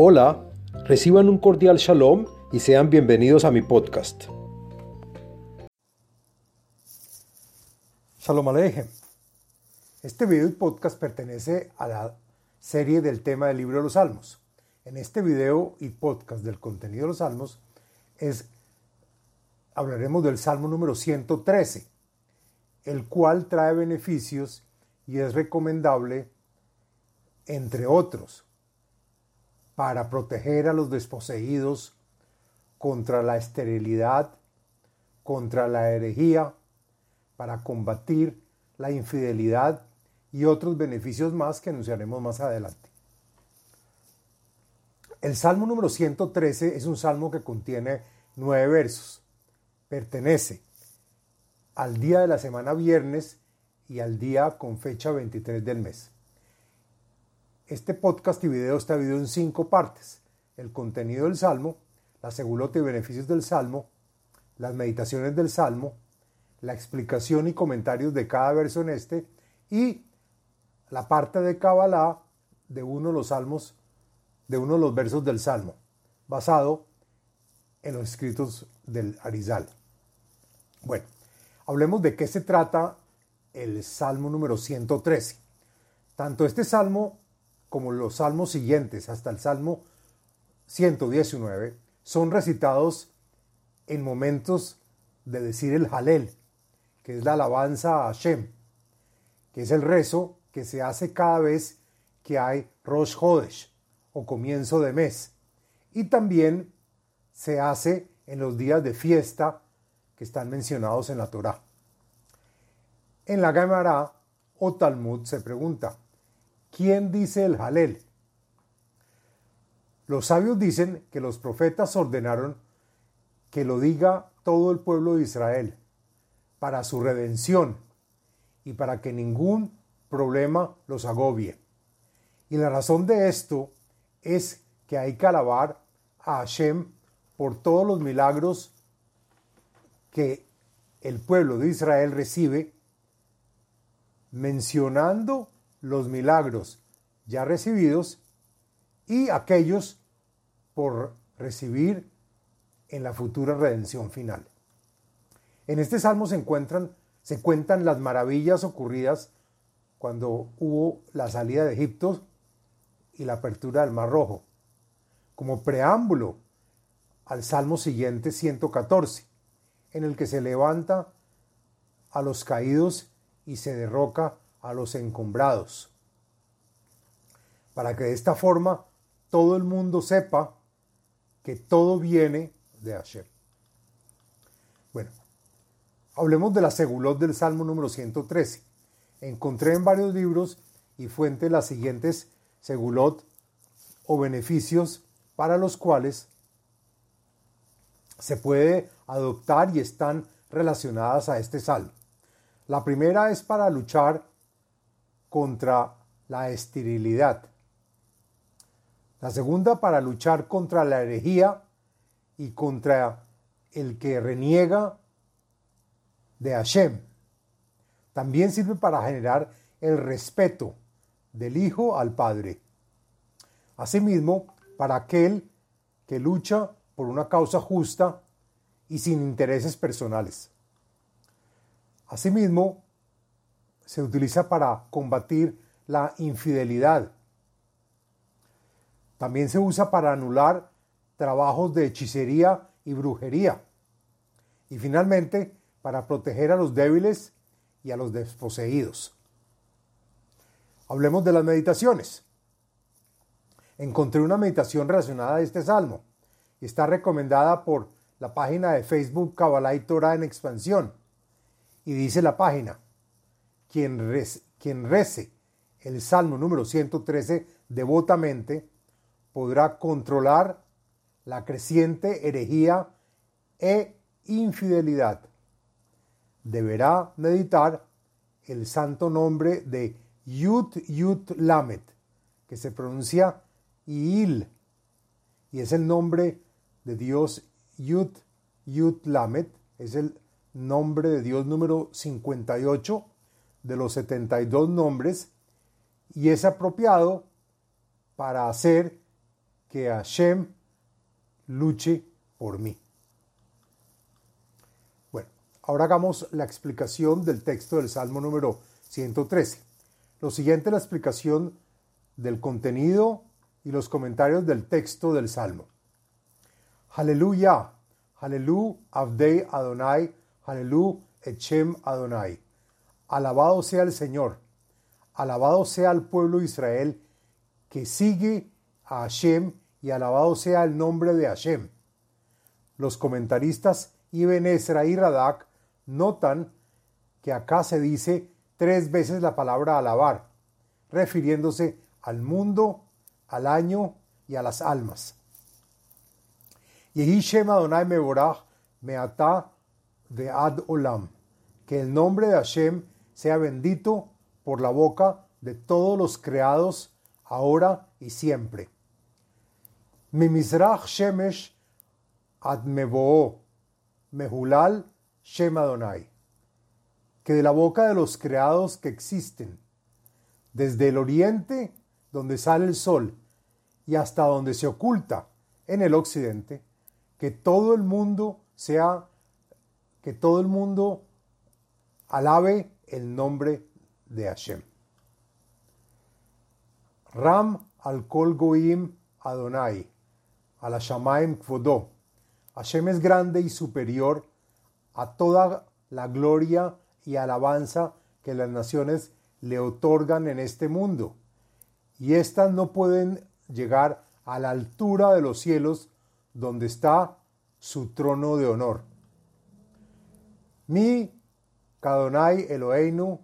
Hola, reciban un cordial shalom y sean bienvenidos a mi podcast. Shalom Aleichem. Este video y podcast pertenece a la serie del tema del libro de los Salmos. En este video y podcast del contenido de los Salmos es hablaremos del Salmo número 113, el cual trae beneficios y es recomendable entre otros para proteger a los desposeídos contra la esterilidad, contra la herejía, para combatir la infidelidad y otros beneficios más que anunciaremos más adelante. El Salmo número 113 es un salmo que contiene nueve versos. Pertenece al día de la semana viernes y al día con fecha 23 del mes. Este podcast y video está dividido en cinco partes. El contenido del Salmo, la segulota y beneficios del Salmo, las meditaciones del Salmo, la explicación y comentarios de cada verso en este y la parte de Kabbalah de uno de los salmos, de uno de los versos del Salmo, basado en los escritos del Arizal. Bueno, hablemos de qué se trata el Salmo número 113. Tanto este Salmo como los salmos siguientes, hasta el Salmo 119, son recitados en momentos de decir el Halel, que es la alabanza a Hashem, que es el rezo que se hace cada vez que hay Rosh Hodesh o comienzo de mes. Y también se hace en los días de fiesta que están mencionados en la Torá. En la Gemara o Talmud se pregunta, ¿Quién dice el Halel? Los sabios dicen que los profetas ordenaron que lo diga todo el pueblo de Israel para su redención y para que ningún problema los agobie. Y la razón de esto es que hay que alabar a Hashem por todos los milagros que el pueblo de Israel recibe, mencionando los milagros ya recibidos y aquellos por recibir en la futura redención final. En este salmo se encuentran se cuentan las maravillas ocurridas cuando hubo la salida de Egipto y la apertura del Mar Rojo, como preámbulo al salmo siguiente 114, en el que se levanta a los caídos y se derroca a los encumbrados, para que de esta forma todo el mundo sepa que todo viene de Hashem. Bueno, hablemos de la segulot del Salmo número 113. Encontré en varios libros y fuentes las siguientes segulot o beneficios para los cuales se puede adoptar y están relacionadas a este salmo. La primera es para luchar contra la esterilidad. La segunda para luchar contra la herejía y contra el que reniega de Hashem. También sirve para generar el respeto del Hijo al Padre. Asimismo, para aquel que lucha por una causa justa y sin intereses personales. Asimismo, se utiliza para combatir la infidelidad. También se usa para anular trabajos de hechicería y brujería. Y finalmente, para proteger a los débiles y a los desposeídos. Hablemos de las meditaciones. Encontré una meditación relacionada a este salmo y está recomendada por la página de Facebook Kabbalah y Torah en expansión. Y dice la página, quien, rece, el Salmo número 113 devotamente podrá controlar la creciente herejía e infidelidad. Deberá meditar el santo nombre de Yut Yut Lamet, que se pronuncia Il, y es el nombre de Dios Yut Yut Lamet, es el nombre de Dios número 58 de los 72 nombres y es apropiado para hacer que Hashem luche por mí. Bueno, ahora hagamos la explicación del texto del Salmo número 113. Lo siguiente es la explicación del contenido y los comentarios del texto del Salmo. Aleluya, aleluya, Abdei Adonai, aleluya, Echem Adonai. Alabado sea el Señor, alabado sea el pueblo de Israel que sigue a Hashem y alabado sea el nombre de Hashem. Los comentaristas Ibn Ezra y Radak notan que acá se dice tres veces la palabra alabar, refiriéndose al mundo, al año y a las almas. Yehi Shem Adonai Mevorach Meata de Ad Olam. Que el nombre de Hashem sea bendito por la boca de todos los creados, ahora y siempre. Mimizrach Shemesh Ad Mevoo Mehulal Shem Adonai. Que de la boca de los creados que existen, desde el oriente, donde sale el sol, y hasta donde se oculta, en el occidente, que todo el mundo sea, que todo el mundo alabe el nombre de Hashem. Ram al Kol Goim Adonai, a la Shamaim Kvodo. Hashem es grande y superior a toda la gloria y alabanza que las naciones le otorgan en este mundo. Y éstas no pueden llegar a la altura de los cielos donde está su trono de honor. Mi Kadonai Eloheinu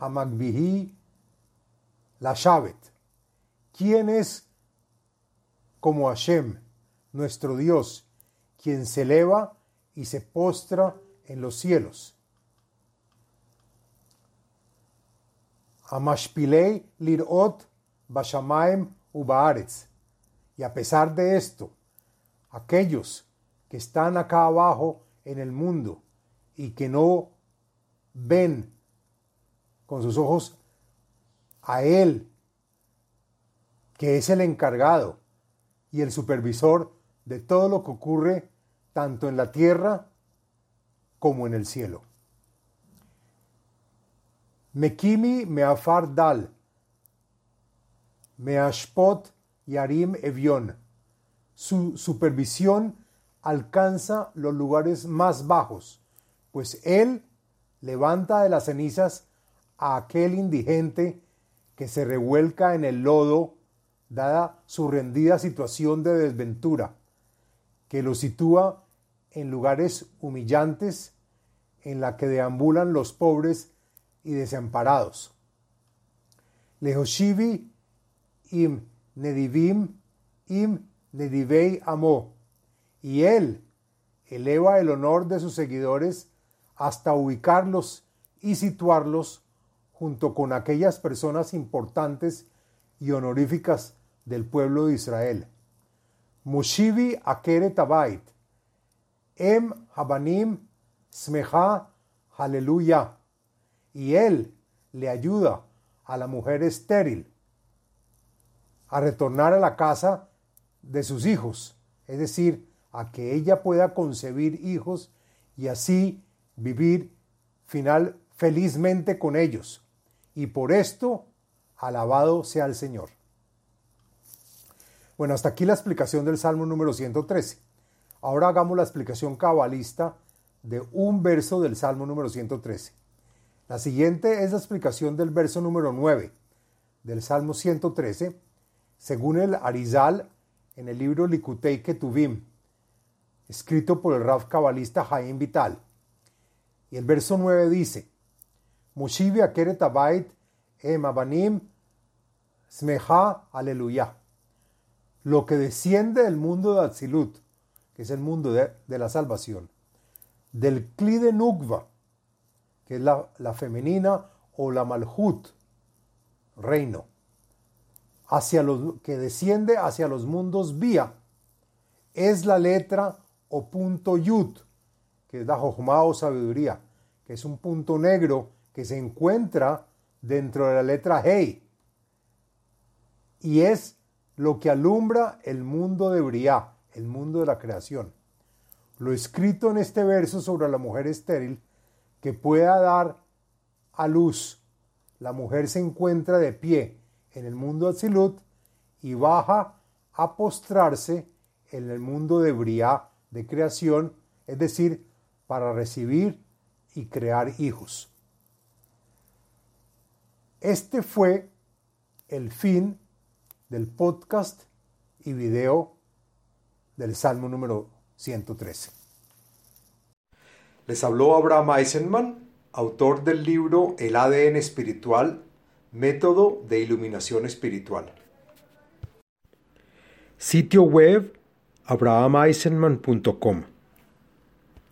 Hamagbihi Lashavet. ¿Quién es como Hashem, nuestro Dios, quien se eleva y se postra en los cielos? Amashpilei Lirot Bashamaim Ubaaretz. Y a pesar de esto, aquellos que están acá abajo en el mundo y que no ven con sus ojos a Él, que es el encargado y el supervisor de todo lo que ocurre tanto en la tierra como en el cielo. Mekimi meafar dal, meashpot yarim evion. Su supervisión alcanza los lugares más bajos, pues Él levanta de las cenizas a aquel indigente que se revuelca en el lodo, dada su rendida situación de desventura, que lo sitúa en lugares humillantes en la que deambulan los pobres y desamparados. Lehoshivi im nedivim im nedivei amo. Y él eleva el honor de sus seguidores hasta ubicarlos y situarlos junto con aquellas personas importantes y honoríficas del pueblo de Israel. Mushivi Akere Tabait, Em Habanim Smeha Haleluya. Y él le ayuda a la mujer estéril a retornar a la casa de sus hijos, es decir, a que ella pueda concebir hijos y así vivir final felizmente con ellos. Y por esto, alabado sea el Señor. Bueno, hasta aquí la explicación del Salmo número 113. Ahora hagamos la explicación cabalista de un verso del Salmo número 113. La siguiente es la explicación del verso número 9 del Salmo 113, según el Arizal en el libro Likutei Ketuvim, escrito por el Raf cabalista Jaim Vital. Y el verso 9 dice, Mushivi akeret abait em abanim smeha aleluya. Lo que desciende del mundo de Atzilut, que es el mundo de, la salvación, del Kli de Nukva, que es la, la femenina, o la Malhut, reino, hacia los, que desciende hacia los mundos vía, es la letra o punto yud, que es sabiduría, que es un punto negro que se encuentra dentro de la letra Hei. Y es lo que alumbra el mundo de Briá, el mundo de la creación. Lo escrito en este verso sobre la mujer estéril que pueda dar a luz. La mujer se encuentra de pie en el mundo de Atzilut y baja a postrarse en el mundo de Briá, de creación, es decir, para recibir y crear hijos. Este fue el fin del podcast y video del Salmo número 113. Les habló Abraham Eisenman, autor del libro El ADN espiritual, método de iluminación espiritual. Sitio web abrahameisenman.com